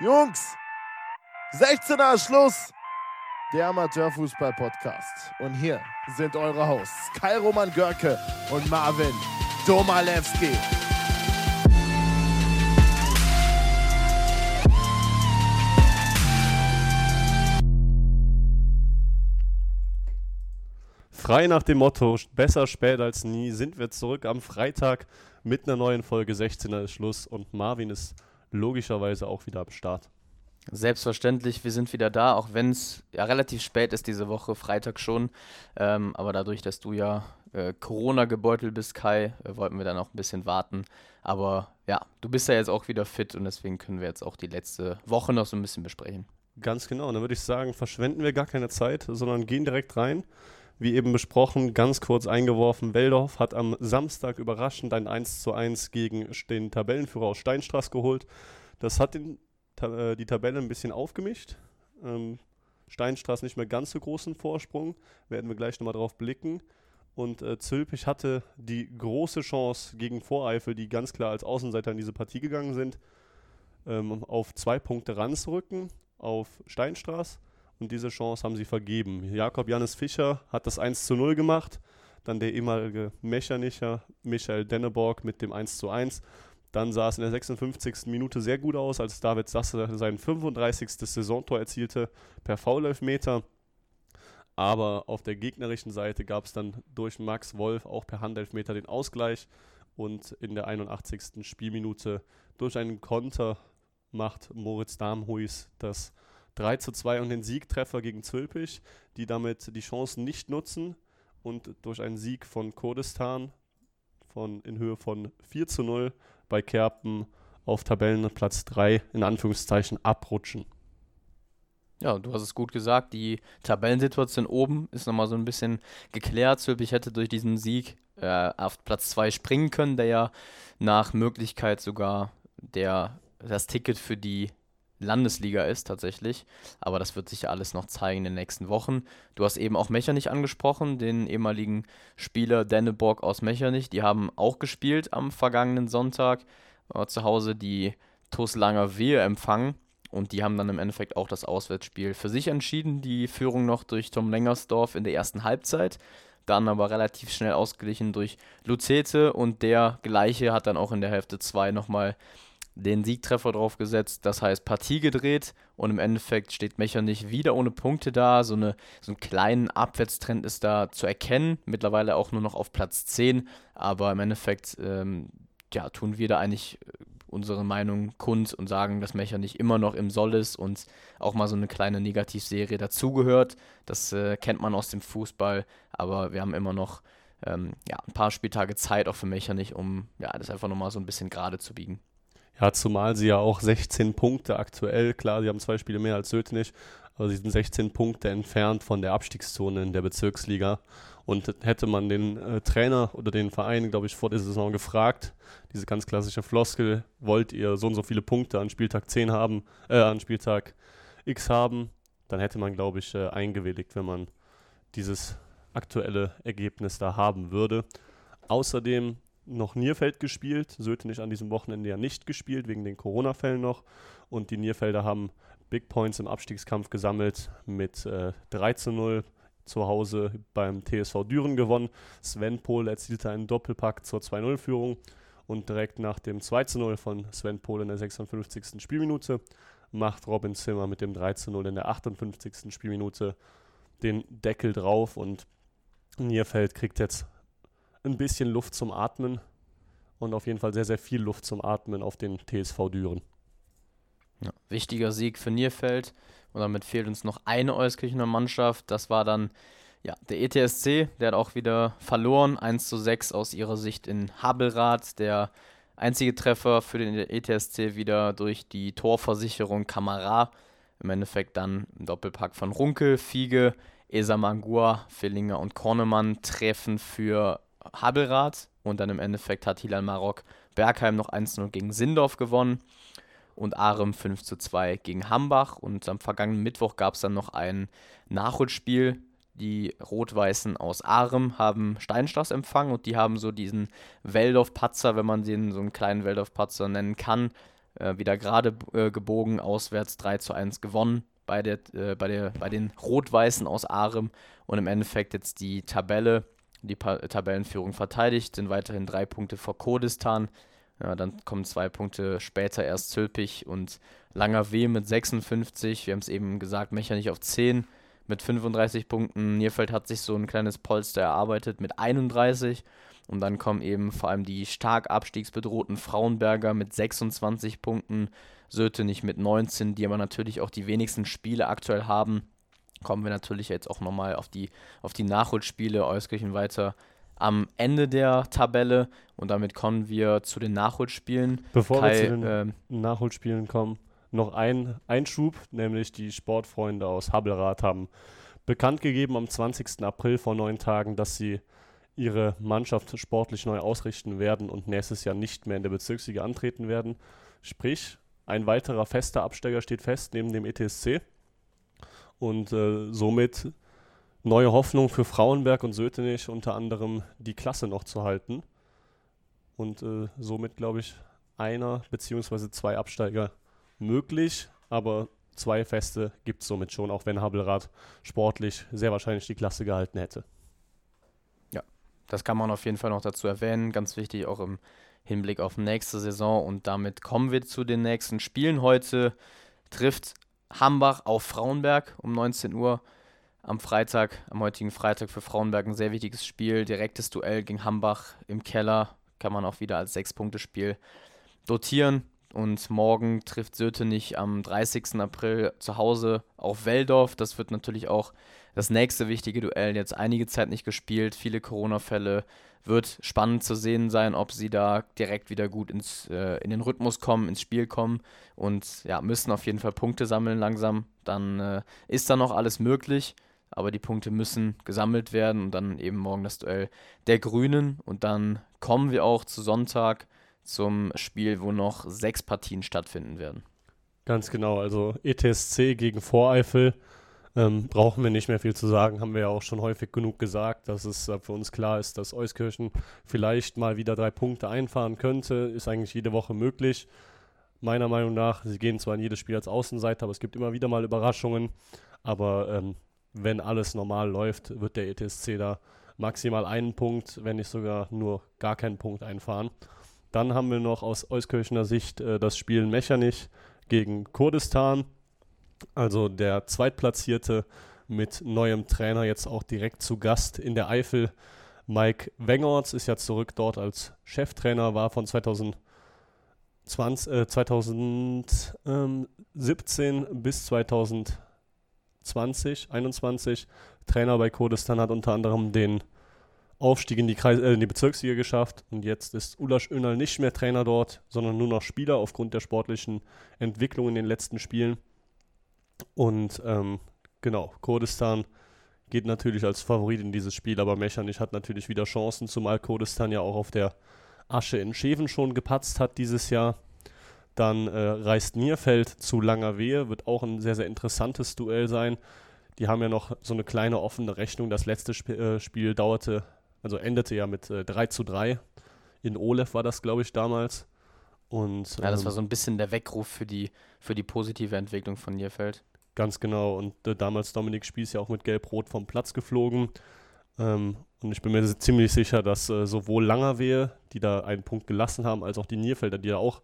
Jungs, 16er Schluss. Der Amateurfußball-Podcast. Und hier sind eure Hosts Kai Roman Görke und Marvin Domalewski. Frei nach dem Motto, besser spät als nie, sind wir zurück am Freitag mit einer neuen Folge 16er ist Schluss und Marvin ist logischerweise auch wieder am Start. Selbstverständlich, wir sind wieder da, auch wenn es ja relativ spät ist diese Woche, Freitag schon. Ähm, aber dadurch, dass du ja äh, Corona gebeutelt bist, Kai, äh, wollten wir dann auch ein bisschen warten. Aber ja, du bist ja jetzt auch wieder fit und deswegen können wir jetzt auch die letzte Woche noch so ein bisschen besprechen. Ganz genau, dann würde ich sagen, verschwenden wir gar keine Zeit, sondern gehen direkt rein. Wie eben besprochen, ganz kurz eingeworfen, Weldorf hat am Samstag überraschend ein 1:1 gegen den Tabellenführer aus Steinstraß geholt. Das hat den ta äh, die Tabelle ein bisschen aufgemischt. Ähm, Steinstraß nicht mehr ganz so großen Vorsprung, werden wir gleich nochmal drauf blicken. Und äh, Zülpich hatte die große Chance gegen Voreifel, die ganz klar als Außenseiter in diese Partie gegangen sind, ähm, auf zwei Punkte ranzurücken auf Steinstraß. Und diese Chance haben sie vergeben. Jakob Janis Fischer hat das 1 zu 0 gemacht. Dann der ehemalige Mechanicher Michael Denneborg mit dem 1 zu 1. Dann sah es in der 56. Minute sehr gut aus, als David Sasse sein 35. Saisontor erzielte per Foulelfmeter. Aber auf der gegnerischen Seite gab es dann durch Max Wolf auch per Handelfmeter den Ausgleich. Und in der 81. Spielminute durch einen Konter macht Moritz Damhuis das 3 zu 2 und den Siegtreffer gegen Zülpich, die damit die Chancen nicht nutzen und durch einen Sieg von Kurdistan von, in Höhe von 4 zu 0 bei Kerpen auf Tabellenplatz 3 in Anführungszeichen abrutschen. Ja, du hast es gut gesagt. Die Tabellensituation oben ist nochmal so ein bisschen geklärt. Zülpich hätte durch diesen Sieg äh, auf Platz 2 springen können, der ja nach Möglichkeit sogar der, das Ticket für die Landesliga ist tatsächlich. Aber das wird sich ja alles noch zeigen in den nächsten Wochen. Du hast eben auch Mechernich angesprochen, den ehemaligen Spieler Denneborg aus Mechernich. Die haben auch gespielt am vergangenen Sonntag äh, zu Hause die TuS Langer Wehe empfangen. Und die haben dann im Endeffekt auch das Auswärtsspiel für sich entschieden. Die Führung noch durch Tom Lengersdorf in der ersten Halbzeit. Dann aber relativ schnell ausgeglichen durch Luzete. Und der gleiche hat dann auch in der Hälfte 2 nochmal den Siegtreffer drauf gesetzt, das heißt Partie gedreht und im Endeffekt steht Mechernich wieder ohne Punkte da. So, eine, so einen kleinen Abwärtstrend ist da zu erkennen, mittlerweile auch nur noch auf Platz 10, aber im Endeffekt ähm, ja, tun wir da eigentlich äh, unsere Meinung kund und sagen, dass Mechernich immer noch im Soll ist und auch mal so eine kleine Negativserie dazugehört. Das äh, kennt man aus dem Fußball, aber wir haben immer noch ähm, ja, ein paar Spieltage Zeit auch für Mechernich, um ja, das einfach nochmal so ein bisschen gerade zu biegen. Ja, zumal sie ja auch 16 Punkte aktuell, klar, sie haben zwei Spiele mehr als Sötenich, aber sie sind 16 Punkte entfernt von der Abstiegszone in der Bezirksliga. Und hätte man den äh, Trainer oder den Verein, glaube ich, vor der Saison gefragt, diese ganz klassische Floskel, wollt ihr so und so viele Punkte an Spieltag 10 haben, äh, an Spieltag X haben, dann hätte man, glaube ich, äh, eingewilligt, wenn man dieses aktuelle Ergebnis da haben würde. Außerdem noch Nierfeld gespielt. Sötenich an diesem Wochenende ja nicht gespielt, wegen den Corona-Fällen noch. Und die Nierfelder haben Big Points im Abstiegskampf gesammelt mit äh, 3 zu 0 zu Hause beim TSV Düren gewonnen. Sven Pohl erzielte einen Doppelpack zur 2-0-Führung und direkt nach dem 2 zu 0 von Sven Pohl in der 56. Spielminute macht Robin Zimmer mit dem 3 zu 0 in der 58. Spielminute den Deckel drauf und Nierfeld kriegt jetzt ein bisschen Luft zum Atmen und auf jeden Fall sehr, sehr viel Luft zum Atmen auf den TSV Düren. Ja, wichtiger Sieg für Nierfeld und damit fehlt uns noch eine Euskirchener Mannschaft. Das war dann ja, der ETSC, der hat auch wieder verloren, 1 zu 6 aus ihrer Sicht in Habelrath. Der einzige Treffer für den ETSC wieder durch die Torversicherung Kamara. Im Endeffekt dann ein Doppelpack von Runkel, Fiege, Esamangua, Fillinger und Kornemann treffen für Habelrath und dann im Endeffekt hat Hilal Marok Bergheim noch 1-0 gegen Sindorf gewonnen und Arem 5 2 gegen Hambach. Und am vergangenen Mittwoch gab es dann noch ein Nachholspiel. Die Rot-Weißen aus Arem haben Steinstraß empfangen und die haben so diesen Waldorf-Patzer, wenn man den so einen kleinen Waldorf-Patzer nennen kann, äh, wieder gerade äh, gebogen, auswärts 3 zu 1 gewonnen bei, der, äh, bei, der, bei den Rot-Weißen aus Arem und im Endeffekt jetzt die Tabelle, die Tabellenführung verteidigt, sind weiterhin drei Punkte vor Kurdistan. Ja, dann kommen zwei Punkte später erst Zülpich und Langer W mit 56. Wir haben es eben gesagt, Mechernich auf 10 mit 35 Punkten. Nierfeld hat sich so ein kleines Polster erarbeitet mit 31. Und dann kommen eben vor allem die stark abstiegsbedrohten Frauenberger mit 26 Punkten, Sötenich mit 19, die aber natürlich auch die wenigsten Spiele aktuell haben. Kommen wir natürlich jetzt auch nochmal auf die, auf die Nachholspiele Euskirchen weiter am Ende der Tabelle und damit kommen wir zu den Nachholspielen. Bevor Kai, wir zu den äh, Nachholspielen kommen, noch ein Einschub, nämlich die Sportfreunde aus Habbelrath haben bekannt gegeben am 20. April vor neun Tagen, dass sie ihre Mannschaft sportlich neu ausrichten werden und nächstes Jahr nicht mehr in der Bezirksliga antreten werden. Sprich, ein weiterer fester Absteiger steht fest neben dem ETSC und äh, somit neue Hoffnung für Frauenberg und Sötenich unter anderem die Klasse noch zu halten und äh, somit glaube ich einer beziehungsweise zwei Absteiger möglich, aber zwei Feste gibt es somit schon, auch wenn Habelrad sportlich sehr wahrscheinlich die Klasse gehalten hätte. Das kann man auf jeden Fall noch dazu erwähnen. Ganz wichtig auch im Hinblick auf nächste Saison. Und damit kommen wir zu den nächsten Spielen. Heute trifft Hambach auf Frauenberg um 19 Uhr am Freitag, am heutigen Freitag für Frauenberg ein sehr wichtiges Spiel. Direktes Duell gegen Hambach im Keller. Kann man auch wieder als Sechs-Punkte-Spiel dotieren. Und morgen trifft Sötenich am 30. April zu Hause auf Weldorf. Das wird natürlich auch das nächste wichtige Duell jetzt einige Zeit nicht gespielt, viele Corona-Fälle. Wird spannend zu sehen sein, ob sie da direkt wieder gut ins, äh, in den Rhythmus kommen, ins Spiel kommen und ja, müssen auf jeden Fall Punkte sammeln langsam. Dann äh, ist da noch alles möglich, aber die Punkte müssen gesammelt werden und dann eben morgen das Duell der Grünen und dann kommen wir auch zu Sonntag zum Spiel, wo noch sechs Partien stattfinden werden. Ganz genau, also ETSC gegen Voreifel ähm, brauchen wir nicht mehr viel zu sagen, haben wir ja auch schon häufig genug gesagt, dass es äh, für uns klar ist, dass Euskirchen vielleicht mal wieder drei Punkte einfahren könnte. Ist eigentlich jede Woche möglich. Meiner Meinung nach, sie gehen zwar in jedes Spiel als Außenseiter, aber es gibt immer wieder mal Überraschungen. Aber ähm, wenn alles normal läuft, wird der ETSC da maximal einen Punkt, wenn nicht sogar nur gar keinen Punkt einfahren. Dann haben wir noch aus Euskirchener Sicht äh, das Spiel Mechernich gegen Kurdistan. Also der Zweitplatzierte mit neuem Trainer jetzt auch direkt zu Gast in der Eifel. Mike Wengorts ist ja zurück dort als Cheftrainer, war von 2020, äh, 2017 bis 2020, 21 Trainer bei Kurdistan, hat unter anderem den Aufstieg in die, Kreis äh, in die Bezirksliga geschafft und jetzt ist Ulasch Önal nicht mehr Trainer dort, sondern nur noch Spieler aufgrund der sportlichen Entwicklung in den letzten Spielen. Und ähm, genau, Kurdistan geht natürlich als Favorit in dieses Spiel, aber Mechernich hat natürlich wieder Chancen, zumal Kurdistan ja auch auf der Asche in Scheven schon gepatzt hat dieses Jahr. Dann äh, reist Nierfeld zu Langerwehe, wird auch ein sehr, sehr interessantes Duell sein. Die haben ja noch so eine kleine offene Rechnung. Das letzte Sp äh, Spiel dauerte, also endete ja mit äh, 3 zu 3. In Olef war das, glaube ich, damals. Und, ja, das war ähm, so ein bisschen der Weckruf für die, für die positive Entwicklung von Nierfeld. Ganz genau. Und äh, damals Dominik Spieß ja auch mit Gelb-Rot vom Platz geflogen. Ähm, und ich bin mir ziemlich sicher, dass äh, sowohl Langerwehe, die da einen Punkt gelassen haben, als auch die Nierfelder, die da auch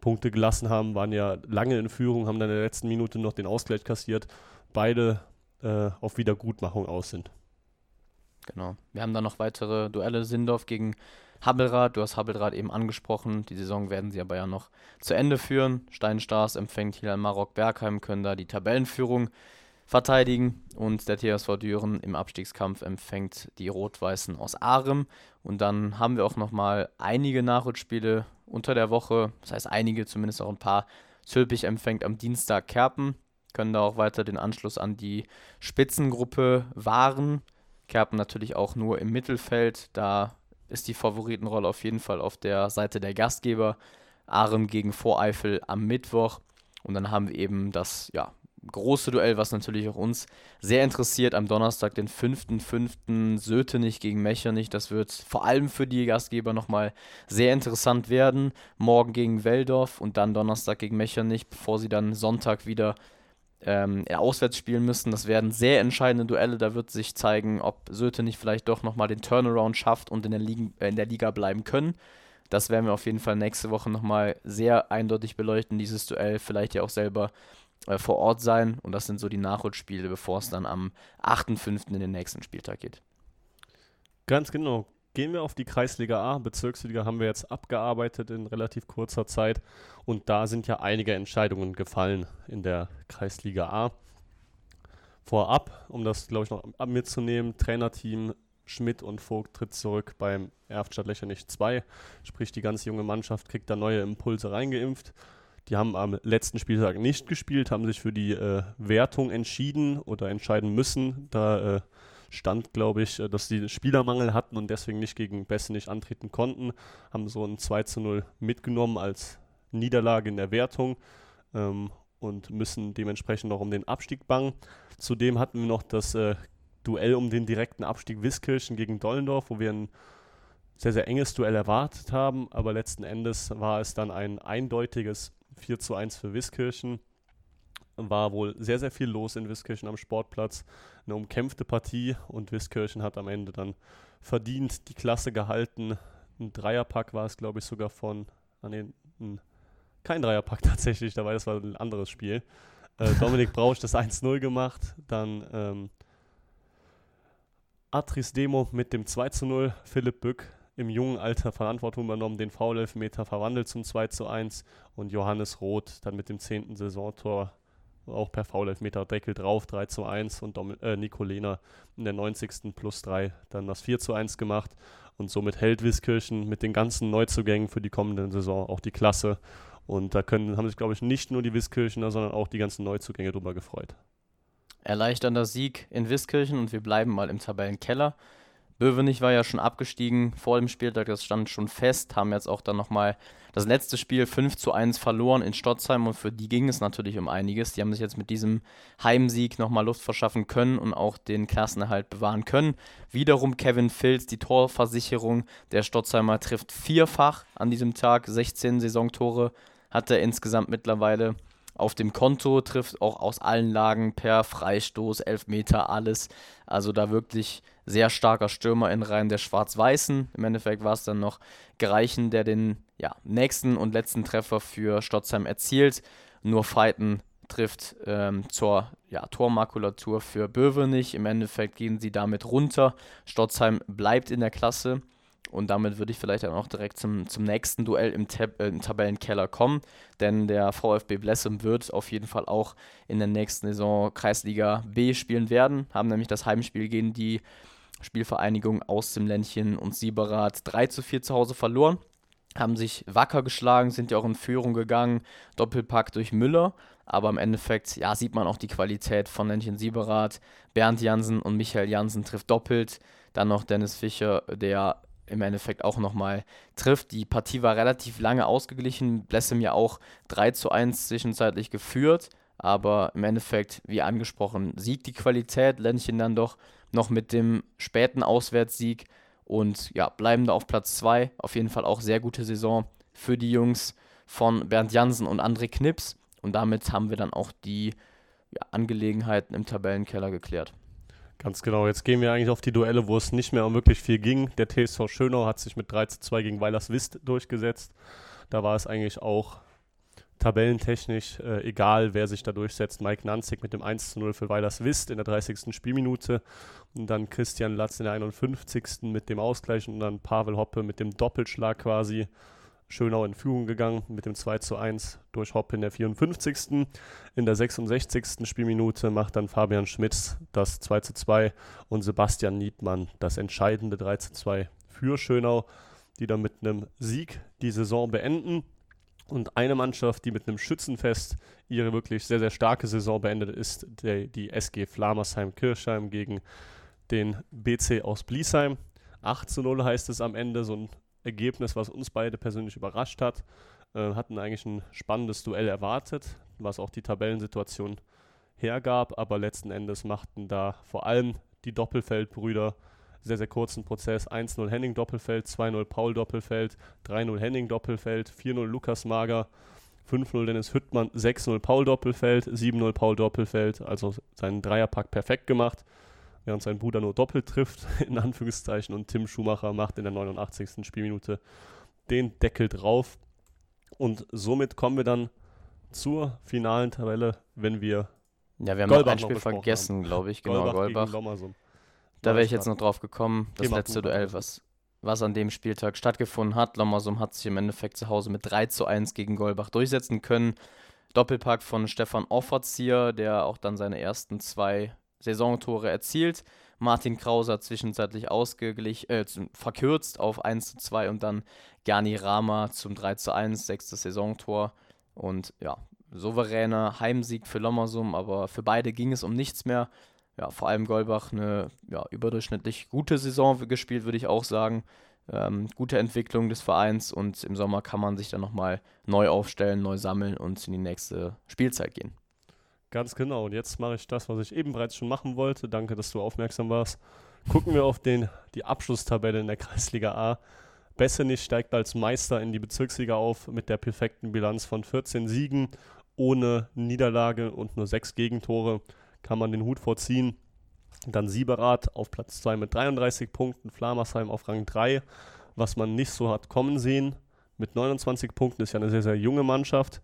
Punkte gelassen haben, waren ja lange in Führung, haben dann in der letzten Minute noch den Ausgleich kassiert. Beide äh, auf Wiedergutmachung aus sind. Genau. Wir haben dann noch weitere Duelle. Sindorf gegen Habbelrad, du hast Habbelrad eben angesprochen. Die Saison werden sie aber ja noch zu Ende führen. Steinstars empfängt Hilal Marok Bergheim, können da die Tabellenführung verteidigen. Und der TSV Düren im Abstiegskampf empfängt die Rot-Weißen aus Arem. Und dann haben wir auch nochmal einige Nachholspiele unter der Woche. Das heißt einige, zumindest auch ein paar. Zülpich empfängt am Dienstag Kerpen. Können da auch weiter den Anschluss an die Spitzengruppe wahren. Kerpen natürlich auch nur im Mittelfeld. Da ist die Favoritenrolle auf jeden Fall auf der Seite der Gastgeber. Arem gegen Voreifel am Mittwoch. Und dann haben wir eben das ja, große Duell, was natürlich auch uns sehr interessiert. Am Donnerstag, den 5.5. Sötenich gegen Mechernich. Das wird vor allem für die Gastgeber nochmal sehr interessant werden. Morgen gegen Weldorf und dann Donnerstag gegen Mechernich, bevor sie dann Sonntag wieder ähm, auswärts spielen müssen. Das werden sehr entscheidende Duelle. Da wird sich zeigen, ob Sötenich vielleicht doch nochmal den Turnaround schafft und in der, Liga, äh, in der Liga bleiben können. Das werden wir auf jeden Fall nächste Woche nochmal sehr eindeutig beleuchten, dieses Duell. Vielleicht ja auch selber äh, vor Ort sein. Und das sind so die Nachholspiele, bevor es dann am 8.5. in den nächsten Spieltag geht. Ganz genau. Gehen wir auf die Kreisliga A. Bezirksliga haben wir jetzt abgearbeitet in relativ kurzer Zeit. Und da sind ja einige Entscheidungen gefallen in der Kreisliga A. Vorab, um das, glaube ich, noch mitzunehmen, Trainerteam Schmidt und Vogt tritt zurück beim Erftstadt Lächernich 2. Sprich, die ganze junge Mannschaft kriegt da neue Impulse reingeimpft. Die haben am letzten Spieltag nicht gespielt, haben sich für die äh, Wertung entschieden oder entscheiden müssen. Da äh, stand, glaube ich, äh, dass sie Spielermangel hatten und deswegen nicht gegen Besse nicht antreten konnten. Haben so ein 2 zu 0 mitgenommen als Niederlage in der Wertung ähm, und müssen dementsprechend noch um den Abstieg bangen. Zudem hatten wir noch das äh, Duell um den direkten Abstieg Wiskirchen gegen Dollendorf, wo wir ein sehr, sehr enges Duell erwartet haben, aber letzten Endes war es dann ein eindeutiges 4 zu 1 für Wiskirchen. War wohl sehr, sehr viel los in Wiskirchen am Sportplatz. Eine umkämpfte Partie und Wiskirchen hat am Ende dann verdient die Klasse gehalten. Ein Dreierpack war es, glaube ich, sogar von. Ah, nee, ein, kein Dreierpack tatsächlich, dabei das war ein anderes Spiel. Äh, Dominik Brausch das 1-0 gemacht, dann ähm, Atris Demo mit dem 2 0, Philipp Bück im jungen Alter Verantwortung übernommen, den Foul-Elfmeter verwandelt zum 2 zu 1 und Johannes Roth dann mit dem 10. Saisontor auch per Foul-Elfmeter Deckel drauf, 3 zu 1 und Dom äh, Nicolena in der 90. plus 3 dann das 4 zu 1 gemacht und somit hält Wiskirchen mit den ganzen Neuzugängen für die kommende Saison auch die Klasse und da können, haben sich glaube ich nicht nur die Wiskirchener, sondern auch die ganzen Neuzugänge drüber gefreut. Erleichternder Sieg in Wiskirchen und wir bleiben mal im Tabellenkeller. Böwenich war ja schon abgestiegen vor dem Spieltag, das stand schon fest, haben jetzt auch dann nochmal das letzte Spiel 5 zu 1 verloren in Stotzheim und für die ging es natürlich um einiges. Die haben sich jetzt mit diesem Heimsieg nochmal Luft verschaffen können und auch den Klassenerhalt bewahren können. Wiederum Kevin Filz, die Torversicherung der Stotzheimer trifft vierfach an diesem Tag, 16 Saisontore hat er insgesamt mittlerweile auf dem Konto, trifft auch aus allen Lagen per Freistoß, Elfmeter, alles. Also da wirklich sehr starker Stürmer in Reihen der Schwarz-Weißen. Im Endeffekt war es dann noch Gereichen, der den ja, nächsten und letzten Treffer für Stotzheim erzielt. Nur Feiten trifft ähm, zur ja, Tormakulatur für Böwenich. Im Endeffekt gehen sie damit runter. Stotzheim bleibt in der Klasse. Und damit würde ich vielleicht dann auch direkt zum, zum nächsten Duell im, Tab äh, im Tabellenkeller kommen. Denn der VfB Blessem wird auf jeden Fall auch in der nächsten Saison Kreisliga B spielen werden. Haben nämlich das Heimspiel gegen die Spielvereinigung aus dem Ländchen und Sieberath 3 zu 4 zu Hause verloren. Haben sich wacker geschlagen, sind ja auch in Führung gegangen. Doppelpack durch Müller. Aber im Endeffekt ja, sieht man auch die Qualität von Ländchen Sieberath. Bernd Jansen und Michael Jansen trifft doppelt. Dann noch Dennis Fischer, der im Endeffekt auch nochmal trifft. Die Partie war relativ lange ausgeglichen, Blessem ja auch 3 zu 1 zwischenzeitlich geführt, aber im Endeffekt, wie angesprochen, siegt die Qualität, Ländchen dann doch noch mit dem späten Auswärtssieg und ja, bleiben da auf Platz 2. Auf jeden Fall auch sehr gute Saison für die Jungs von Bernd Jansen und André Knips. Und damit haben wir dann auch die ja, Angelegenheiten im Tabellenkeller geklärt. Ganz genau, jetzt gehen wir eigentlich auf die Duelle, wo es nicht mehr um wirklich viel ging. Der TSV Schönau hat sich mit 3 zu 2 gegen Weilers Wist durchgesetzt. Da war es eigentlich auch tabellentechnisch äh, egal, wer sich da durchsetzt. Mike Nanzig mit dem 1 zu 0 für Weilers Wist in der 30. Spielminute und dann Christian Latz in der 51. mit dem Ausgleich und dann Pavel Hoppe mit dem Doppelschlag quasi Schönau in Führung gegangen mit dem 2 zu 1 durch Hopp in der 54. In der 66. Spielminute macht dann Fabian Schmitz das 2 zu 2 und Sebastian Niedmann das entscheidende 3 zu 2 für Schönau, die dann mit einem Sieg die Saison beenden. Und eine Mannschaft, die mit einem Schützenfest ihre wirklich sehr, sehr starke Saison beendet, ist der, die SG Flamersheim-Kirchheim gegen den BC aus Bliesheim. 8 zu 0 heißt es am Ende, so ein Ergebnis, was uns beide persönlich überrascht hat. Äh, hatten eigentlich ein spannendes Duell erwartet, was auch die Tabellensituation hergab, aber letzten Endes machten da vor allem die Doppelfeldbrüder sehr, sehr kurzen Prozess. 1-0 Henning Doppelfeld, 2-0 Paul Doppelfeld, 3-0 Henning Doppelfeld, 4-0 Lukas Mager, 5-0 Dennis Hüttmann, 6-0 Paul Doppelfeld, 7-0 Paul Doppelfeld, also seinen Dreierpack perfekt gemacht, während sein Bruder nur doppelt trifft, in Anführungszeichen, und Tim Schumacher macht in der 89. Spielminute den Deckel drauf. Und somit kommen wir dann zur finalen Tabelle, wenn wir. Ja, wir haben Golbach noch ein Spiel noch vergessen, glaube ich. Genau, Golbach. Golbach. Da wäre ich jetzt noch drauf gekommen. Das Thema letzte Duell, was, was an dem Spieltag stattgefunden hat. Lommersum hat sich im Endeffekt zu Hause mit 3 zu 1 gegen Golbach durchsetzen können. Doppelpack von Stefan Offerzieher, der auch dann seine ersten zwei Saisontore erzielt. Martin Krauser zwischenzeitlich ausgeglichen, äh, verkürzt auf 1 zu 2 und dann Gani Rama zum 3 zu 1, sechstes Saisontor. Und ja, souveräner Heimsieg für Lommersum, aber für beide ging es um nichts mehr ja, vor allem Golbach eine ja, überdurchschnittlich gute Saison gespielt, würde ich auch sagen. Ähm, gute Entwicklung des Vereins und im Sommer kann man sich dann nochmal neu aufstellen, neu sammeln und in die nächste Spielzeit gehen. Ganz genau. Und jetzt mache ich das, was ich eben bereits schon machen wollte. Danke, dass du aufmerksam warst. Gucken wir auf den, die Abschlusstabelle in der Kreisliga A. Bessenich steigt als Meister in die Bezirksliga auf mit der perfekten Bilanz von 14 Siegen ohne Niederlage und nur 6 Gegentore kann man den Hut vorziehen. Dann Sieberath auf Platz 2 mit 33 Punkten, Flamersheim auf Rang 3, was man nicht so hat kommen sehen. Mit 29 Punkten ist ja eine sehr, sehr junge Mannschaft.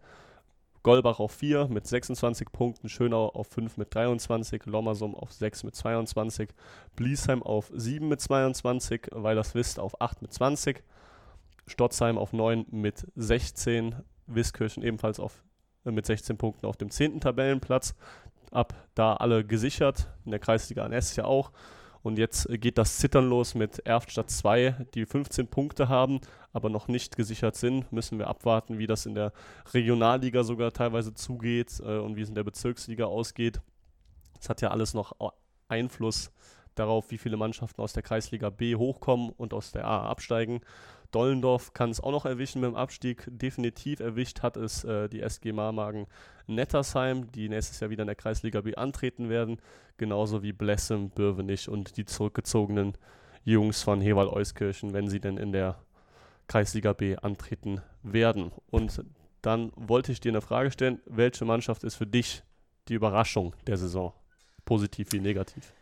Golbach auf 4 mit 26 Punkten, Schönau auf 5 mit 23, Lommersum auf 6 mit 22, Bliesheim auf 7 mit 22, Weilerswist auf 8 mit 20, Stotzheim auf 9 mit 16, Wiskirchen ebenfalls auf, äh, mit 16 Punkten auf dem 10. Tabellenplatz ab da alle gesichert, in der Kreisliga NS ja auch. Und jetzt geht das Zittern los mit Erftstadt 2, die 15 Punkte haben, aber noch nicht gesichert sind. Müssen wir abwarten, wie das in der Regionalliga sogar teilweise zugeht äh, und wie es in der Bezirksliga ausgeht. Es hat ja alles noch Einfluss darauf, wie viele Mannschaften aus der Kreisliga B hochkommen und aus der A absteigen. Dollendorf kann es auch noch erwischen mit dem Abstieg. Definitiv erwischt hat es äh, die SG Marmagen Nettersheim, die nächstes Jahr wieder in der Kreisliga B antreten werden. Genauso wie Blessem, Bürvenich und die zurückgezogenen Jungs von Hewal-Euskirchen, wenn sie denn in der Kreisliga B antreten werden. Und dann wollte ich dir eine Frage stellen: Welche Mannschaft ist für dich die Überraschung der Saison? Positiv wie negativ?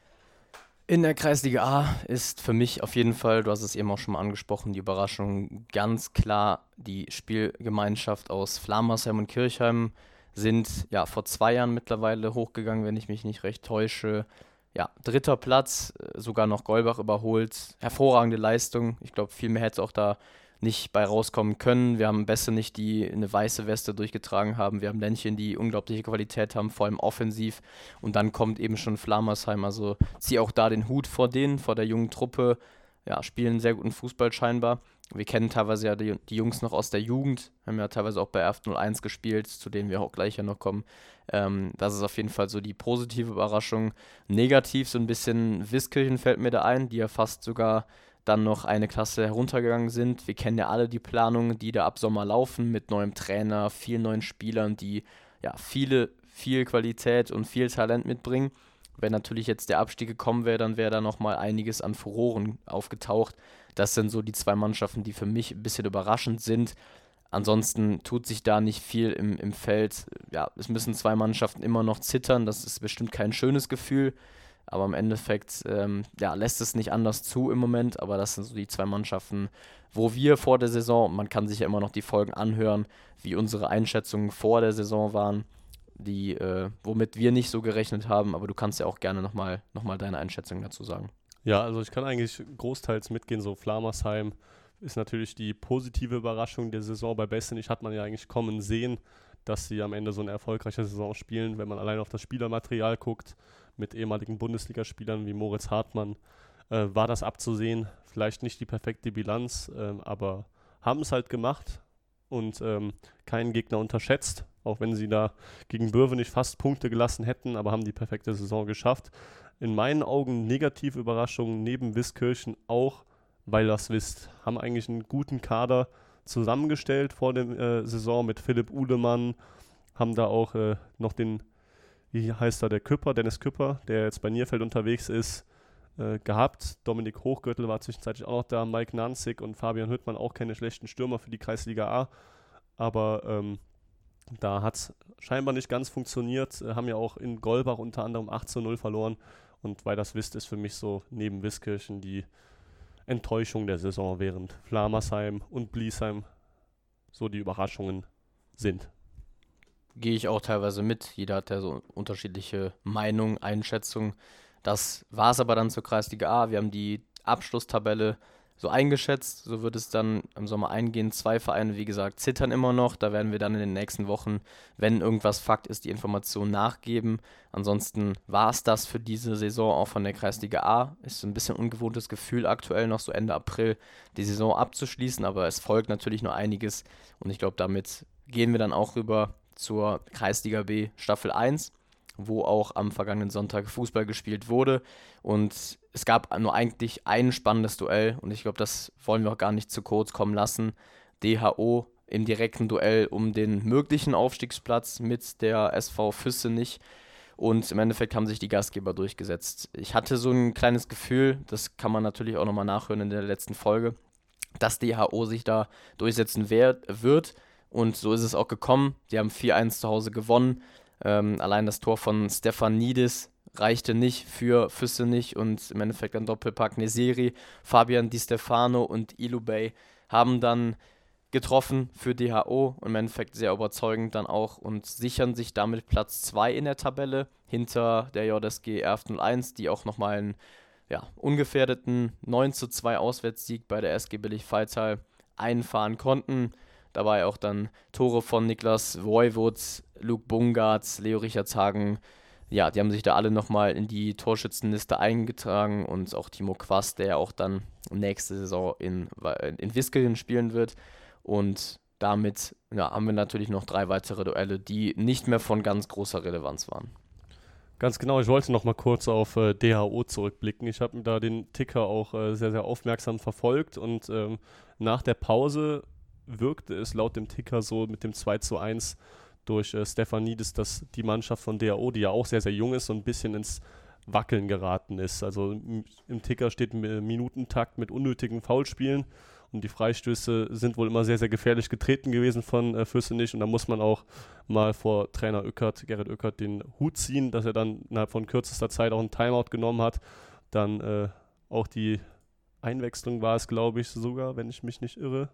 In der Kreisliga A ist für mich auf jeden Fall, du hast es eben auch schon mal angesprochen, die Überraschung ganz klar die Spielgemeinschaft aus Flamersheim und Kirchheim sind ja vor zwei Jahren mittlerweile hochgegangen, wenn ich mich nicht recht täusche. Ja, dritter Platz, äh, sogar noch Golbach überholt. Hervorragende Leistung. Ich glaube, viel mehr hätte auch da nicht bei rauskommen können. Wir haben Bässe nicht, die eine weiße Weste durchgetragen haben. Wir haben Ländchen, die unglaubliche Qualität haben, vor allem offensiv. Und dann kommt eben schon Flamersheim. Also ziehe auch da den Hut vor denen, vor der jungen Truppe. Ja, spielen sehr guten Fußball scheinbar. Wir kennen teilweise ja die, die Jungs noch aus der Jugend, haben ja teilweise auch bei Erft 01 gespielt, zu denen wir auch gleich ja noch kommen. Ähm, das ist auf jeden Fall so die positive Überraschung. Negativ so ein bisschen Wiskirchen fällt mir da ein, die ja fast sogar dann noch eine Klasse heruntergegangen sind. Wir kennen ja alle die Planungen, die da ab Sommer laufen, mit neuem Trainer, vielen neuen Spielern, die ja viele, viel Qualität und viel Talent mitbringen. Wenn natürlich jetzt der Abstieg gekommen wäre, dann wäre da nochmal einiges an Furoren aufgetaucht. Das sind so die zwei Mannschaften, die für mich ein bisschen überraschend sind. Ansonsten tut sich da nicht viel im, im Feld. Ja, es müssen zwei Mannschaften immer noch zittern. Das ist bestimmt kein schönes Gefühl. Aber im Endeffekt ähm, ja, lässt es nicht anders zu im Moment. Aber das sind so die zwei Mannschaften, wo wir vor der Saison, man kann sich ja immer noch die Folgen anhören, wie unsere Einschätzungen vor der Saison waren, die, äh, womit wir nicht so gerechnet haben. Aber du kannst ja auch gerne nochmal noch mal deine Einschätzung dazu sagen. Ja, also ich kann eigentlich großteils mitgehen. So Flamersheim ist natürlich die positive Überraschung der Saison. Bei Bessenich hat man ja eigentlich kommen sehen, dass sie am Ende so eine erfolgreiche Saison spielen, wenn man allein auf das Spielermaterial guckt mit ehemaligen Bundesligaspielern wie Moritz Hartmann, äh, war das abzusehen. Vielleicht nicht die perfekte Bilanz, äh, aber haben es halt gemacht und ähm, keinen Gegner unterschätzt, auch wenn sie da gegen Bürwe nicht fast Punkte gelassen hätten, aber haben die perfekte Saison geschafft. In meinen Augen negative Überraschungen neben Wiskirchen auch, weil das wisst, haben eigentlich einen guten Kader zusammengestellt vor der äh, Saison mit Philipp Uhlemann, haben da auch äh, noch den wie heißt da der Küpper, Dennis Küpper, der jetzt bei Nierfeld unterwegs ist, äh, gehabt. Dominik Hochgürtel war zwischenzeitlich auch noch da, Mike Nanzig und Fabian Hüttmann auch keine schlechten Stürmer für die Kreisliga A. Aber ähm, da hat es scheinbar nicht ganz funktioniert. Äh, haben ja auch in Golbach unter anderem 8 zu 0 verloren. Und weil das wisst, ist für mich so neben Wiskirchen die Enttäuschung der Saison, während Flamersheim und Bliesheim so die Überraschungen sind. Gehe ich auch teilweise mit. Jeder hat ja so unterschiedliche Meinungen, Einschätzungen. Das war es aber dann zur Kreisliga A. Wir haben die Abschlusstabelle so eingeschätzt. So wird es dann im Sommer eingehen. Zwei Vereine, wie gesagt, zittern immer noch. Da werden wir dann in den nächsten Wochen, wenn irgendwas Fakt ist, die Information nachgeben. Ansonsten war es das für diese Saison auch von der Kreisliga A. Ist ein bisschen ungewohntes Gefühl aktuell noch so Ende April die Saison abzuschließen, aber es folgt natürlich noch einiges und ich glaube, damit gehen wir dann auch rüber zur Kreisliga B Staffel 1 wo auch am vergangenen Sonntag Fußball gespielt wurde. Und es gab nur eigentlich ein spannendes Duell und ich glaube, das wollen wir auch gar nicht zu kurz kommen lassen. DHO im direkten Duell um den möglichen Aufstiegsplatz mit der SV Füsse nicht. Und im Endeffekt haben sich die Gastgeber durchgesetzt. Ich hatte so ein kleines Gefühl, das kann man natürlich auch nochmal nachhören in der letzten Folge, dass DHO sich da durchsetzen wird. Und so ist es auch gekommen. Die haben 4-1 zu Hause gewonnen. Ähm, allein das Tor von Stefanidis reichte nicht für Füssenich und im Endeffekt ein Doppelpack Nesiri, Fabian Di Stefano und Ilubey haben dann getroffen für DHO und im Endeffekt sehr überzeugend dann auch und sichern sich damit Platz 2 in der Tabelle hinter der JSG R01, die auch nochmal einen ja, ungefährdeten 9 zu 2 Auswärtssieg bei der SG Billig Freital einfahren konnten. Dabei auch dann Tore von Niklas Voivods, Luke Bungartz, Leo Richardshagen. Ja, die haben sich da alle nochmal in die Torschützenliste eingetragen und auch Timo Quast, der auch dann nächste Saison in, in Wiskelen spielen wird. Und damit ja, haben wir natürlich noch drei weitere Duelle, die nicht mehr von ganz großer Relevanz waren. Ganz genau, ich wollte noch mal kurz auf äh, DHO zurückblicken. Ich habe da den Ticker auch äh, sehr, sehr aufmerksam verfolgt und ähm, nach der Pause wirkte es laut dem Ticker so mit dem 2 zu 1 durch äh, Stefanidis, dass die Mannschaft von DAO, die ja auch sehr, sehr jung ist, so ein bisschen ins Wackeln geraten ist. Also im Ticker steht Minutentakt mit unnötigen Foulspielen und die Freistöße sind wohl immer sehr, sehr gefährlich getreten gewesen von äh, Fürstenich und da muss man auch mal vor Trainer Öckert, Gerrit Öckert, den Hut ziehen, dass er dann innerhalb von kürzester Zeit auch einen Timeout genommen hat. Dann äh, auch die Einwechslung war es, glaube ich, sogar, wenn ich mich nicht irre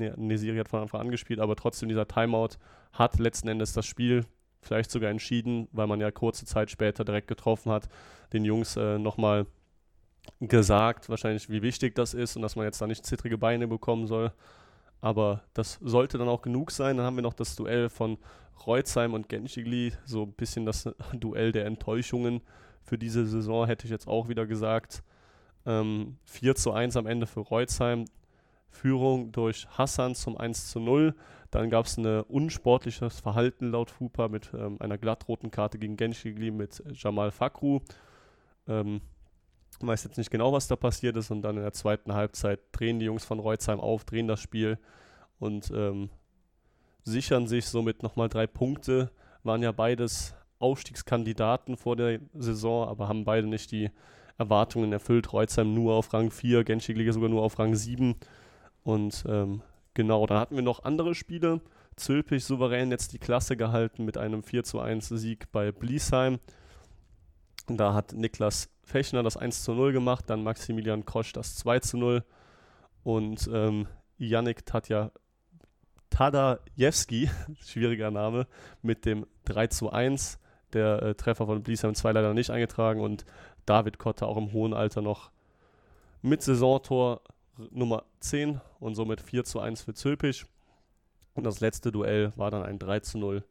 Nesiri hat von Anfang an gespielt, aber trotzdem dieser Timeout hat letzten Endes das Spiel vielleicht sogar entschieden, weil man ja kurze Zeit später direkt getroffen hat, den Jungs äh, nochmal gesagt, wahrscheinlich wie wichtig das ist und dass man jetzt da nicht zittrige Beine bekommen soll. Aber das sollte dann auch genug sein. Dann haben wir noch das Duell von Reutzheim und Genschigli, so ein bisschen das Duell der Enttäuschungen für diese Saison, hätte ich jetzt auch wieder gesagt. Ähm, 4 zu 1 am Ende für Reutzheim. Führung durch Hassan zum 1 zu 0. Dann gab es ein unsportliches Verhalten laut FUPA mit ähm, einer glattroten Karte gegen Genschigli mit Jamal Fakru. Ähm, weiß jetzt nicht genau, was da passiert ist. Und dann in der zweiten Halbzeit drehen die Jungs von Reuzheim auf, drehen das Spiel und ähm, sichern sich somit nochmal drei Punkte. Waren ja beides Aufstiegskandidaten vor der Saison, aber haben beide nicht die Erwartungen erfüllt. Reuzheim nur auf Rang 4, Genschigli sogar nur auf Rang 7. Und ähm, genau, da hatten wir noch andere Spiele. Zülpich souverän jetzt die Klasse gehalten mit einem 4 zu 1 Sieg bei Bliesheim. Da hat Niklas Fechner das 1 zu 0 gemacht, dann Maximilian Kosch das 2 zu 0 und ähm, Yannick Tatja Tadajewski, schwieriger Name, mit dem 3 zu 1. Der äh, Treffer von Bliesheim 2 leider nicht eingetragen und David Kotte auch im hohen Alter noch mit Saisontor Nummer 10 und somit 4 zu 1 für Zülpich. Und das letzte Duell war dann ein 3 zu 0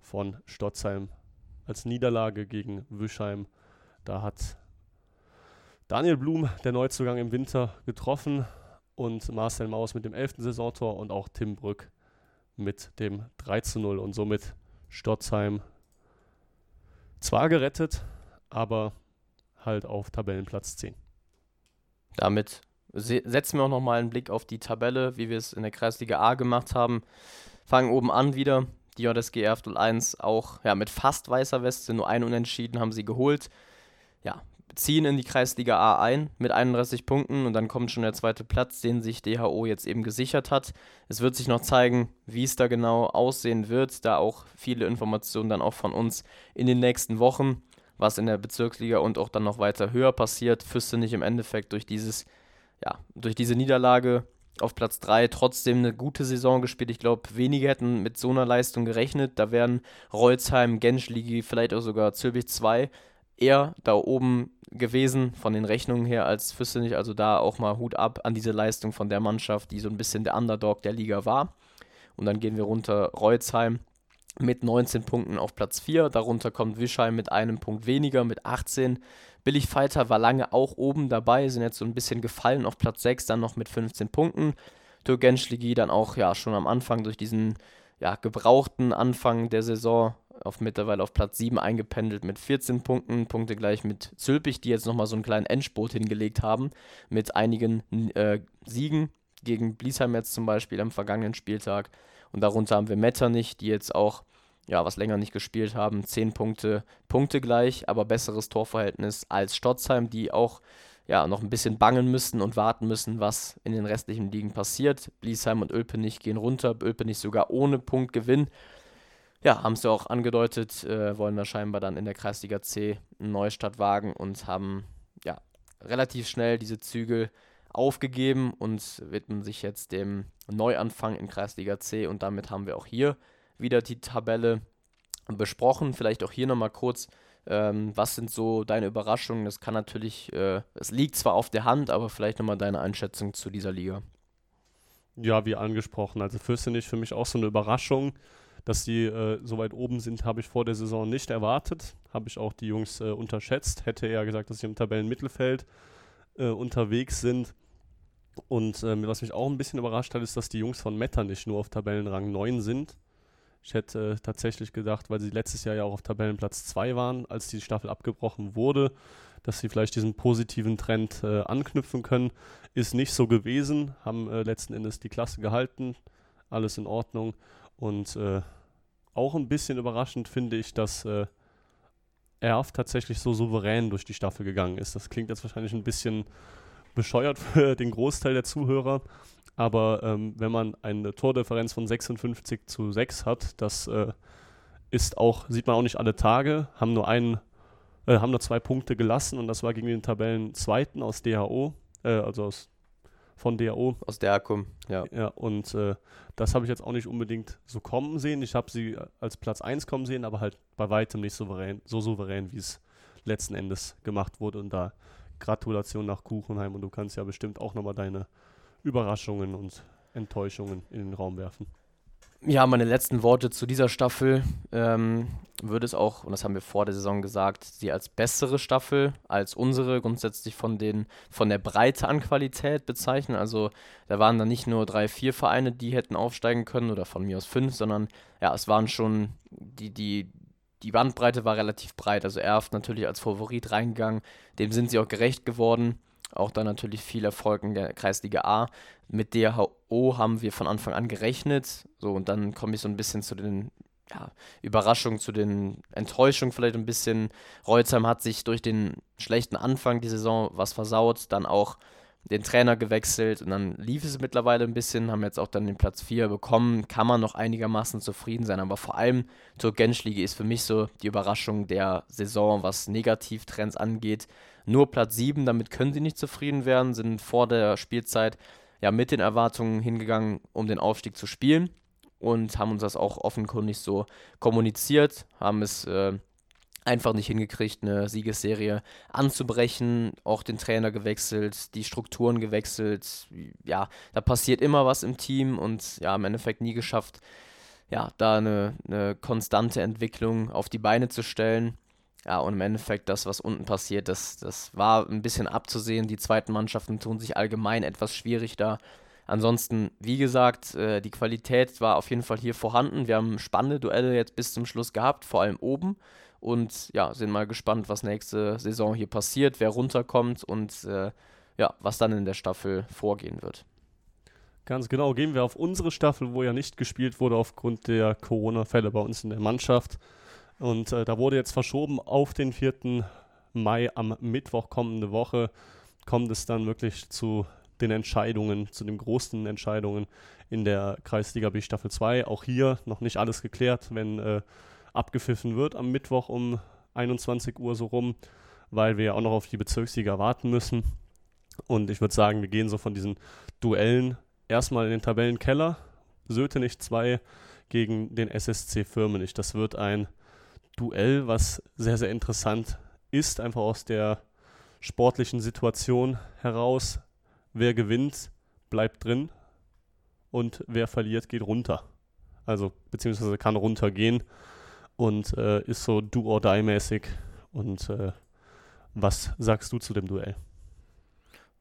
von Stotzheim als Niederlage gegen Wischheim. Da hat Daniel Blum, der Neuzugang im Winter, getroffen und Marcel Maus mit dem 11. Saisontor und auch Tim Brück mit dem 3 zu 0 und somit Stotzheim zwar gerettet, aber halt auf Tabellenplatz 10. Damit setzen wir auch nochmal einen Blick auf die Tabelle, wie wir es in der Kreisliga A gemacht haben. Fangen oben an wieder. die JSG Erfurt 1 auch ja, mit fast weißer Weste, nur ein Unentschieden haben sie geholt. Ja, ziehen in die Kreisliga A ein mit 31 Punkten und dann kommt schon der zweite Platz, den sich DHO jetzt eben gesichert hat. Es wird sich noch zeigen, wie es da genau aussehen wird, da auch viele Informationen dann auch von uns in den nächsten Wochen, was in der Bezirksliga und auch dann noch weiter höher passiert. Füße nicht im Endeffekt durch dieses, ja, durch diese Niederlage auf Platz 3 trotzdem eine gute Saison gespielt. Ich glaube, wenige hätten mit so einer Leistung gerechnet. Da wären Rolzheim, Genschligi, vielleicht auch sogar Zülpich 2 eher da oben gewesen von den Rechnungen her als Füssenich. Also da auch mal Hut ab an diese Leistung von der Mannschaft, die so ein bisschen der Underdog der Liga war. Und dann gehen wir runter Reuzheim mit 19 Punkten auf Platz 4. Darunter kommt Wischheim mit einem Punkt weniger, mit 18. Billig Fighter war lange auch oben dabei, sind jetzt so ein bisschen gefallen auf Platz 6, dann noch mit 15 Punkten. Türkenschligi dann auch ja schon am Anfang durch diesen ja, gebrauchten Anfang der Saison auf mittlerweile auf Platz 7 eingependelt mit 14 Punkten, Punkte gleich mit Zülpich, die jetzt nochmal so einen kleinen Endspurt hingelegt haben, mit einigen äh, Siegen gegen Bliesheim jetzt zum Beispiel am vergangenen Spieltag. Und darunter haben wir Metternich, die jetzt auch ja, was länger nicht gespielt haben, 10 Punkte, Punkte gleich, aber besseres Torverhältnis als Stotzheim, die auch ja, noch ein bisschen bangen müssen und warten müssen, was in den restlichen Ligen passiert. Bliesheim und Ölpenich gehen runter, Ölpenich sogar ohne Punktgewinn ja, haben es ja auch angedeutet, äh, wollen wir scheinbar dann in der Kreisliga C einen Neustart wagen und haben ja relativ schnell diese Zügel aufgegeben und widmen sich jetzt dem Neuanfang in Kreisliga C und damit haben wir auch hier wieder die Tabelle besprochen. Vielleicht auch hier nochmal kurz, ähm, was sind so deine Überraschungen? Das kann natürlich, äh, es liegt zwar auf der Hand, aber vielleicht nochmal deine Einschätzung zu dieser Liga. Ja, wie angesprochen, also Fürstenich für mich auch so eine Überraschung. Dass die äh, so weit oben sind, habe ich vor der Saison nicht erwartet. Habe ich auch die Jungs äh, unterschätzt. Hätte eher gesagt, dass sie im Tabellenmittelfeld äh, unterwegs sind. Und ähm, was mich auch ein bisschen überrascht hat, ist, dass die Jungs von Meta nicht nur auf Tabellenrang 9 sind. Ich hätte äh, tatsächlich gedacht, weil sie letztes Jahr ja auch auf Tabellenplatz 2 waren, als die Staffel abgebrochen wurde, dass sie vielleicht diesen positiven Trend äh, anknüpfen können. Ist nicht so gewesen, haben äh, letzten Endes die Klasse gehalten, alles in Ordnung. Und äh, auch ein bisschen überraschend finde ich, dass äh, Erf tatsächlich so souverän durch die Staffel gegangen ist. Das klingt jetzt wahrscheinlich ein bisschen bescheuert für den Großteil der Zuhörer, aber ähm, wenn man eine Tordifferenz von 56 zu 6 hat, das äh, ist auch, sieht man auch nicht alle Tage, haben nur einen, äh, haben nur zwei Punkte gelassen und das war gegen den Tabellenzweiten aus DHO, äh, also aus von DAO. Aus der Akkum, ja. Ja, und äh, das habe ich jetzt auch nicht unbedingt so kommen sehen. Ich habe sie als Platz 1 kommen sehen, aber halt bei weitem nicht souverän, so souverän, wie es letzten Endes gemacht wurde. Und da Gratulation nach Kuchenheim und du kannst ja bestimmt auch nochmal deine Überraschungen und Enttäuschungen in den Raum werfen. Ja, meine letzten Worte zu dieser Staffel ähm, würde es auch, und das haben wir vor der Saison gesagt, sie als bessere Staffel als unsere grundsätzlich von, den, von der Breite an Qualität bezeichnen. Also da waren dann nicht nur drei, vier Vereine, die hätten aufsteigen können oder von mir aus fünf, sondern ja, es waren schon die, die, die Bandbreite war relativ breit. Also Erft natürlich als Favorit reingegangen, dem sind sie auch gerecht geworden. Auch da natürlich viel Erfolg in der Kreisliga A. Mit DHO haben wir von Anfang an gerechnet. So, und dann komme ich so ein bisschen zu den ja, Überraschungen, zu den Enttäuschungen vielleicht ein bisschen. Reuzheim hat sich durch den schlechten Anfang die Saison was versaut, dann auch den Trainer gewechselt und dann lief es mittlerweile ein bisschen, haben jetzt auch dann den Platz 4 bekommen, kann man noch einigermaßen zufrieden sein, aber vor allem zur Genschliga ist für mich so die Überraschung der Saison, was Negativtrends angeht nur Platz 7, damit können sie nicht zufrieden werden, sind vor der Spielzeit ja mit den Erwartungen hingegangen, um den Aufstieg zu spielen und haben uns das auch offenkundig so kommuniziert, haben es äh, einfach nicht hingekriegt, eine Siegesserie anzubrechen, auch den Trainer gewechselt, die Strukturen gewechselt. Ja, da passiert immer was im Team und ja, im Endeffekt nie geschafft, ja, da eine, eine konstante Entwicklung auf die Beine zu stellen. Ja, und im Endeffekt das, was unten passiert, das, das war ein bisschen abzusehen. Die zweiten Mannschaften tun sich allgemein etwas schwierig da. Ansonsten, wie gesagt, äh, die Qualität war auf jeden Fall hier vorhanden. Wir haben spannende Duelle jetzt bis zum Schluss gehabt, vor allem oben. Und ja, sind mal gespannt, was nächste Saison hier passiert, wer runterkommt und äh, ja, was dann in der Staffel vorgehen wird. Ganz genau, gehen wir auf unsere Staffel, wo ja nicht gespielt wurde aufgrund der Corona-Fälle bei uns in der Mannschaft. Und äh, da wurde jetzt verschoben auf den 4. Mai am Mittwoch kommende Woche. Kommt es dann wirklich zu den Entscheidungen, zu den großen Entscheidungen in der Kreisliga B Staffel 2. Auch hier noch nicht alles geklärt, wenn äh, abgepfiffen wird am Mittwoch um 21 Uhr so rum, weil wir ja auch noch auf die Bezirksliga warten müssen. Und ich würde sagen, wir gehen so von diesen Duellen erstmal in den Tabellenkeller. Sötenich 2 gegen den SSC Firmenich. Das wird ein Duell, was sehr, sehr interessant ist, einfach aus der sportlichen Situation heraus. Wer gewinnt, bleibt drin und wer verliert, geht runter. Also, beziehungsweise kann runtergehen und äh, ist so do-or-die-mäßig. Und äh, was sagst du zu dem Duell?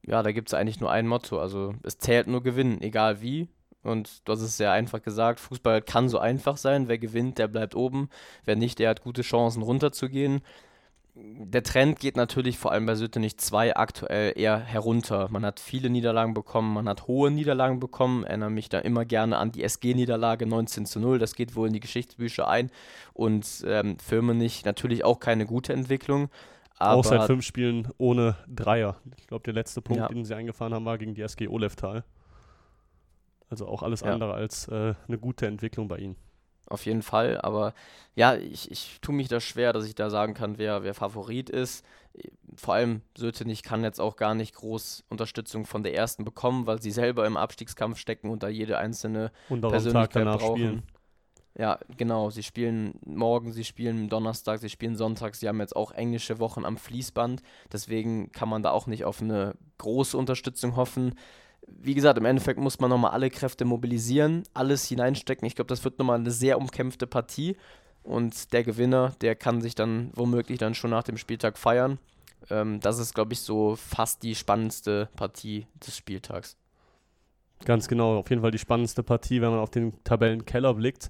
Ja, da gibt es eigentlich nur ein Motto. Also es zählt nur Gewinnen, egal wie. Und hast es sehr einfach gesagt, Fußball kann so einfach sein. Wer gewinnt, der bleibt oben. Wer nicht, der hat gute Chancen runterzugehen. Der Trend geht natürlich vor allem bei Süttenich 2 aktuell eher herunter. Man hat viele Niederlagen bekommen, man hat hohe Niederlagen bekommen. Ich erinnere mich da immer gerne an die SG-Niederlage 19 zu 0. Das geht wohl in die Geschichtsbücher ein. Und ähm, Firmenich natürlich auch keine gute Entwicklung. Aber auch seit fünf Spielen ohne Dreier. Ich glaube, der letzte Punkt, ja. den sie eingefahren haben, war gegen die SG Oleftal. Also auch alles ja. andere als äh, eine gute Entwicklung bei ihnen. Auf jeden Fall, aber ja, ich, ich tue mich da schwer, dass ich da sagen kann, wer, wer Favorit ist. Vor allem Sötenich kann jetzt auch gar nicht groß Unterstützung von der ersten bekommen, weil sie selber im Abstiegskampf stecken und da jede einzelne und Persönlichkeit brauchen. Spielen. Ja, genau. Sie spielen morgen, sie spielen Donnerstag, sie spielen Sonntag. Sie haben jetzt auch englische Wochen am Fließband. Deswegen kann man da auch nicht auf eine große Unterstützung hoffen. Wie gesagt, im Endeffekt muss man nochmal alle Kräfte mobilisieren, alles hineinstecken. Ich glaube, das wird nochmal eine sehr umkämpfte Partie. Und der Gewinner, der kann sich dann womöglich dann schon nach dem Spieltag feiern. Ähm, das ist, glaube ich, so fast die spannendste Partie des Spieltags. Ganz genau, auf jeden Fall die spannendste Partie, wenn man auf den Tabellenkeller blickt.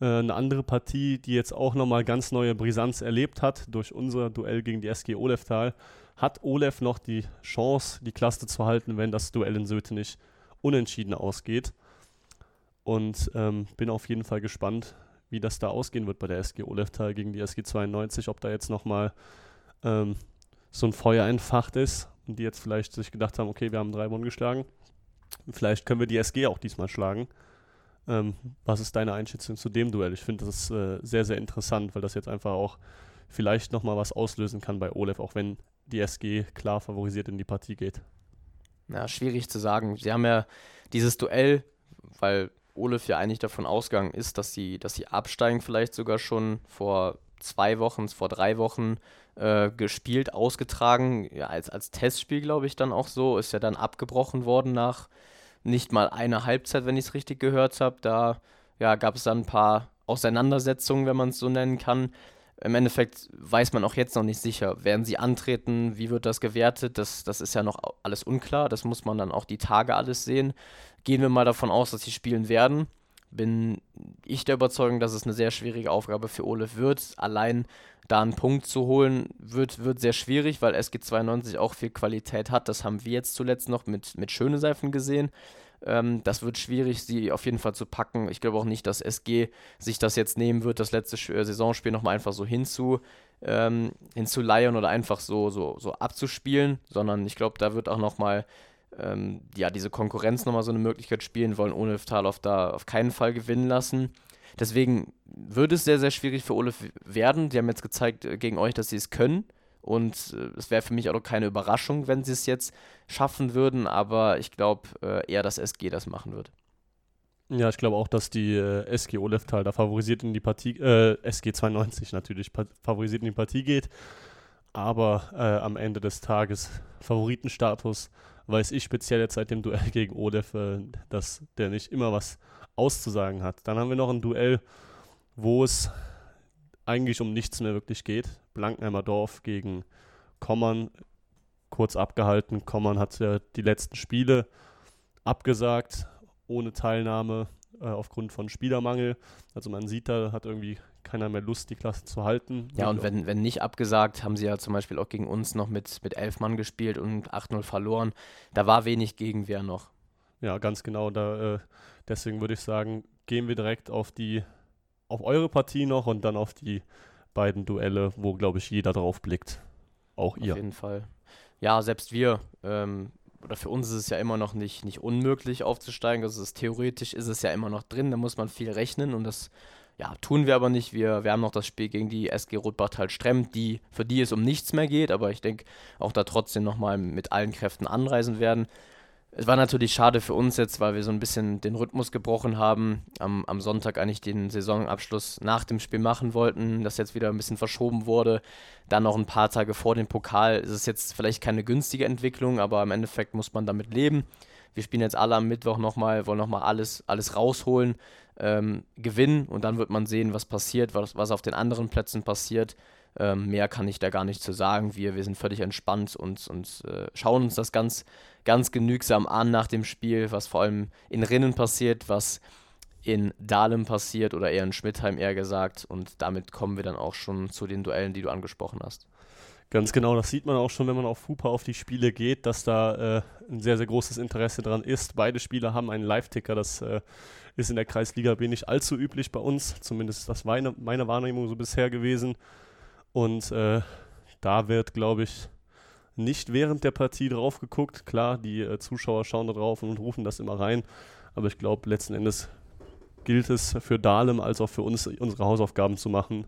Äh, eine andere Partie, die jetzt auch nochmal ganz neue Brisanz erlebt hat durch unser Duell gegen die SG Oleftal, hat Olef noch die Chance, die Klasse zu halten, wenn das Duell in Söte nicht unentschieden ausgeht. Und ähm, bin auf jeden Fall gespannt, wie das da ausgehen wird bei der SG Oleftal gegen die SG 92, ob da jetzt nochmal ähm, so ein Feuer entfacht ist und die jetzt vielleicht sich gedacht haben, okay, wir haben drei Bonn geschlagen. Vielleicht können wir die SG auch diesmal schlagen. Ähm, was ist deine Einschätzung zu dem Duell? Ich finde das äh, sehr, sehr interessant, weil das jetzt einfach auch vielleicht nochmal was auslösen kann bei Olef, auch wenn die SG klar favorisiert in die Partie geht. Ja, schwierig zu sagen. Sie haben ja dieses Duell, weil Olef ja eigentlich davon ausgegangen ist, dass sie, dass sie absteigen, vielleicht sogar schon vor zwei Wochen, vor drei Wochen äh, gespielt, ausgetragen, ja, als, als Testspiel, glaube ich, dann auch so, ist ja dann abgebrochen worden nach nicht mal eine Halbzeit, wenn ich es richtig gehört habe. Da ja, gab es dann ein paar Auseinandersetzungen, wenn man es so nennen kann. Im Endeffekt weiß man auch jetzt noch nicht sicher, werden sie antreten, wie wird das gewertet, das, das ist ja noch alles unklar, das muss man dann auch die Tage alles sehen. Gehen wir mal davon aus, dass sie spielen werden. Bin ich der Überzeugung, dass es eine sehr schwierige Aufgabe für Olef wird. Allein da einen Punkt zu holen, wird, wird sehr schwierig, weil SG92 auch viel Qualität hat. Das haben wir jetzt zuletzt noch mit, mit Schöne Seifen gesehen. Ähm, das wird schwierig, sie auf jeden Fall zu packen. Ich glaube auch nicht, dass SG sich das jetzt nehmen wird, das letzte äh, Saisonspiel nochmal einfach so hinzu, ähm, hinzuleiern oder einfach so, so, so abzuspielen, sondern ich glaube, da wird auch nochmal ähm, ja, diese Konkurrenz nochmal so eine Möglichkeit spielen wollen, ohne Talov da auf keinen Fall gewinnen lassen. Deswegen wird es sehr, sehr schwierig für Olaf werden. Die haben jetzt gezeigt äh, gegen euch, dass sie es können. Und äh, es wäre für mich auch keine Überraschung, wenn sie es jetzt schaffen würden. Aber ich glaube äh, eher, dass SG das machen wird. Ja, ich glaube auch, dass die äh, SG Oleftal da favorisiert in die Partie, äh, SG 92 natürlich favorisiert in die Partie geht. Aber äh, am Ende des Tages Favoritenstatus weiß ich speziell jetzt seit dem Duell gegen Olef, äh, dass der nicht immer was auszusagen hat. Dann haben wir noch ein Duell, wo es eigentlich um nichts mehr wirklich geht. Blankenheimer Dorf gegen Kommern, kurz abgehalten. Kommern hat ja die letzten Spiele abgesagt, ohne Teilnahme äh, aufgrund von Spielermangel. Also man sieht, da hat irgendwie keiner mehr Lust, die Klasse zu halten. Ja, und wenn, wenn nicht abgesagt, haben sie ja zum Beispiel auch gegen uns noch mit, mit elf Mann gespielt und 8-0 verloren. Da war wenig Gegenwehr noch. Ja, ganz genau. Da, äh, deswegen würde ich sagen, gehen wir direkt auf die, auf eure Partie noch und dann auf die beiden Duelle, wo, glaube ich, jeder drauf blickt. Auch ihr. Auf jeden Fall. Ja, selbst wir, ähm, oder für uns ist es ja immer noch nicht, nicht unmöglich aufzusteigen. Also ist, theoretisch ist es ja immer noch drin, da muss man viel rechnen und das ja, tun wir aber nicht. Wir, wir haben noch das Spiel gegen die SG Rotbachtal Stremmt, die, für die es um nichts mehr geht, aber ich denke auch da trotzdem nochmal mit allen Kräften anreisen werden. Es war natürlich schade für uns jetzt, weil wir so ein bisschen den Rhythmus gebrochen haben. Am, am Sonntag eigentlich den Saisonabschluss nach dem Spiel machen wollten, das jetzt wieder ein bisschen verschoben wurde. Dann noch ein paar Tage vor dem Pokal. Es ist jetzt vielleicht keine günstige Entwicklung, aber im Endeffekt muss man damit leben. Wir spielen jetzt alle am Mittwoch nochmal, wollen nochmal alles, alles rausholen, ähm, gewinnen und dann wird man sehen, was passiert, was, was auf den anderen Plätzen passiert. Ähm, mehr kann ich da gar nicht zu sagen. Wir, wir sind völlig entspannt und, und äh, schauen uns das ganz, ganz genügsam an nach dem Spiel, was vor allem in Rinnen passiert, was in Dahlem passiert oder eher in Schmidtheim eher gesagt. Und damit kommen wir dann auch schon zu den Duellen, die du angesprochen hast. Ganz genau, das sieht man auch schon, wenn man auf Fupa auf die Spiele geht, dass da äh, ein sehr, sehr großes Interesse dran ist. Beide Spieler haben einen Live-Ticker, das äh, ist in der Kreisliga B nicht allzu üblich bei uns, zumindest ist das meine, meine Wahrnehmung so bisher gewesen. Und äh, da wird, glaube ich, nicht während der Partie drauf geguckt. Klar, die äh, Zuschauer schauen da drauf und rufen das immer rein. Aber ich glaube, letzten Endes gilt es für Dahlem als auch für uns, unsere Hausaufgaben zu machen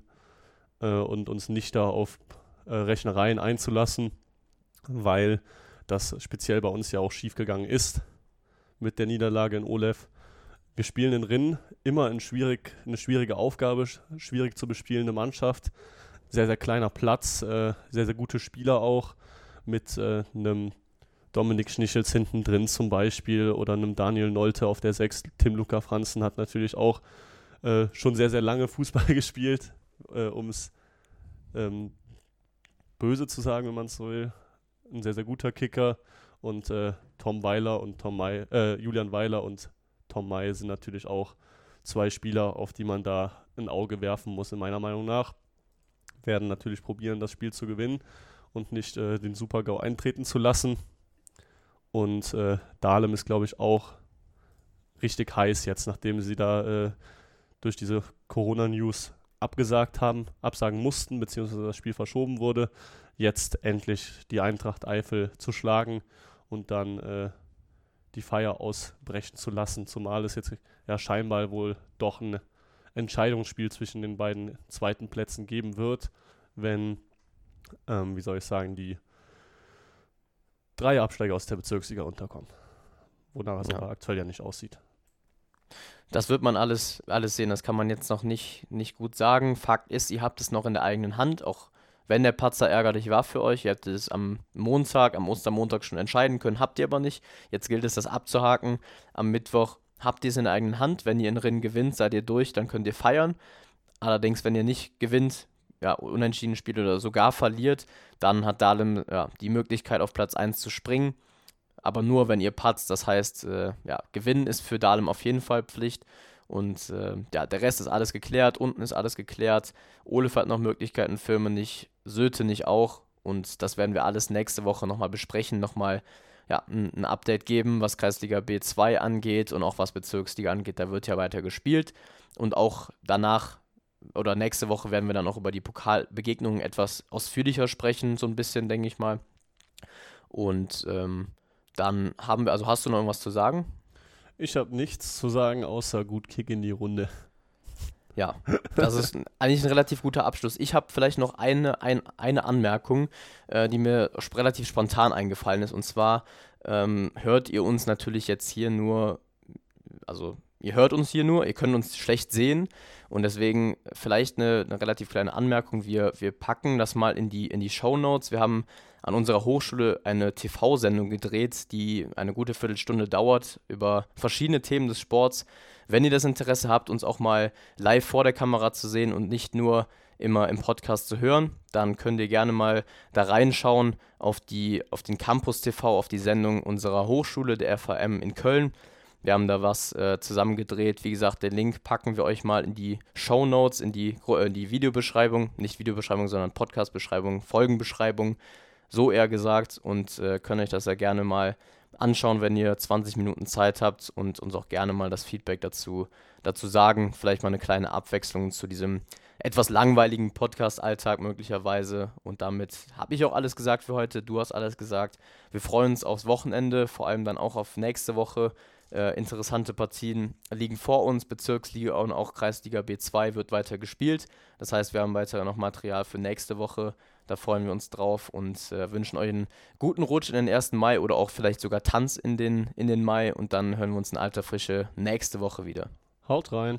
äh, und uns nicht da auf äh, Rechnereien einzulassen, weil das speziell bei uns ja auch schiefgegangen ist mit der Niederlage in Olef. Wir spielen in Rinn immer in schwierig, eine schwierige Aufgabe, schwierig zu bespielende Mannschaft sehr, sehr kleiner Platz, äh, sehr, sehr gute Spieler auch mit äh, einem Dominik Schnichels hinten drin zum Beispiel oder einem Daniel Nolte auf der 6. Tim Luca Franzen hat natürlich auch äh, schon sehr, sehr lange Fußball gespielt, äh, um es ähm, böse zu sagen, wenn man es so will. Ein sehr, sehr guter Kicker und äh, Tom Weiler und Tom May, äh, Julian Weiler und Tom May sind natürlich auch zwei Spieler, auf die man da ein Auge werfen muss, in meiner Meinung nach werden natürlich probieren, das Spiel zu gewinnen und nicht äh, den Super-GAU eintreten zu lassen. Und äh, Dahlem ist, glaube ich, auch richtig heiß jetzt, nachdem sie da äh, durch diese Corona-News abgesagt haben, absagen mussten, beziehungsweise das Spiel verschoben wurde, jetzt endlich die Eintracht Eifel zu schlagen und dann äh, die Feier ausbrechen zu lassen, zumal es jetzt ja scheinbar wohl doch ein Entscheidungsspiel zwischen den beiden zweiten Plätzen geben wird, wenn, ähm, wie soll ich sagen, die drei Absteiger aus der Bezirksliga unterkommen. Wonach es ja. aber aktuell ja nicht aussieht. Das wird man alles, alles sehen, das kann man jetzt noch nicht, nicht gut sagen. Fakt ist, ihr habt es noch in der eigenen Hand, auch wenn der Patzer ärgerlich war für euch. Ihr hättet es am Montag, am Ostermontag schon entscheiden können, habt ihr aber nicht. Jetzt gilt es, das abzuhaken. Am Mittwoch habt ihr es in der eigenen Hand. Wenn ihr in Rennen gewinnt, seid ihr durch, dann könnt ihr feiern. Allerdings, wenn ihr nicht gewinnt, ja, unentschieden spielt oder sogar verliert, dann hat Dahlem ja, die Möglichkeit, auf Platz 1 zu springen. Aber nur, wenn ihr patzt. Das heißt, äh, ja, Gewinnen ist für Dahlem auf jeden Fall Pflicht. Und äh, ja, der Rest ist alles geklärt. Unten ist alles geklärt. Olef hat noch Möglichkeiten, Firmen nicht. Söte nicht auch. Und das werden wir alles nächste Woche nochmal besprechen. Nochmal ja, ein, ein, Update geben, was Kreisliga B2 angeht und auch was Bezirksliga angeht. Da wird ja weiter gespielt. Und auch danach oder nächste Woche werden wir dann auch über die Pokalbegegnungen etwas ausführlicher sprechen, so ein bisschen, denke ich mal. Und ähm, dann haben wir, also hast du noch irgendwas zu sagen? Ich habe nichts zu sagen, außer gut Kick in die Runde. Ja, das ist eigentlich ein relativ guter Abschluss. Ich habe vielleicht noch eine, ein, eine Anmerkung, äh, die mir relativ spontan eingefallen ist. Und zwar ähm, hört ihr uns natürlich jetzt hier nur, also ihr hört uns hier nur, ihr könnt uns schlecht sehen. Und deswegen vielleicht eine, eine relativ kleine Anmerkung. Wir, wir packen das mal in die, in die Show Notes. Wir haben an unserer Hochschule eine TV-Sendung gedreht, die eine gute Viertelstunde dauert über verschiedene Themen des Sports. Wenn ihr das Interesse habt, uns auch mal live vor der Kamera zu sehen und nicht nur immer im Podcast zu hören, dann könnt ihr gerne mal da reinschauen auf, die, auf den Campus TV, auf die Sendung unserer Hochschule, der FAM in Köln. Wir haben da was äh, zusammengedreht. Wie gesagt, den Link packen wir euch mal in die Show Notes, in die, äh, die Videobeschreibung, nicht Videobeschreibung, sondern Podcastbeschreibung, Folgenbeschreibung, so eher gesagt und äh, könnt euch das ja gerne mal anschauen, wenn ihr 20 Minuten Zeit habt und uns auch gerne mal das Feedback dazu, dazu sagen. Vielleicht mal eine kleine Abwechslung zu diesem etwas langweiligen Podcast-Alltag möglicherweise. Und damit habe ich auch alles gesagt für heute. Du hast alles gesagt. Wir freuen uns aufs Wochenende, vor allem dann auch auf nächste Woche. Äh, interessante Partien liegen vor uns. Bezirksliga und auch Kreisliga B2 wird weiter gespielt. Das heißt, wir haben weiter noch Material für nächste Woche. Da freuen wir uns drauf und äh, wünschen euch einen guten Rutsch in den 1. Mai oder auch vielleicht sogar Tanz in den, in den Mai. Und dann hören wir uns in alter Frische nächste Woche wieder. Haut rein.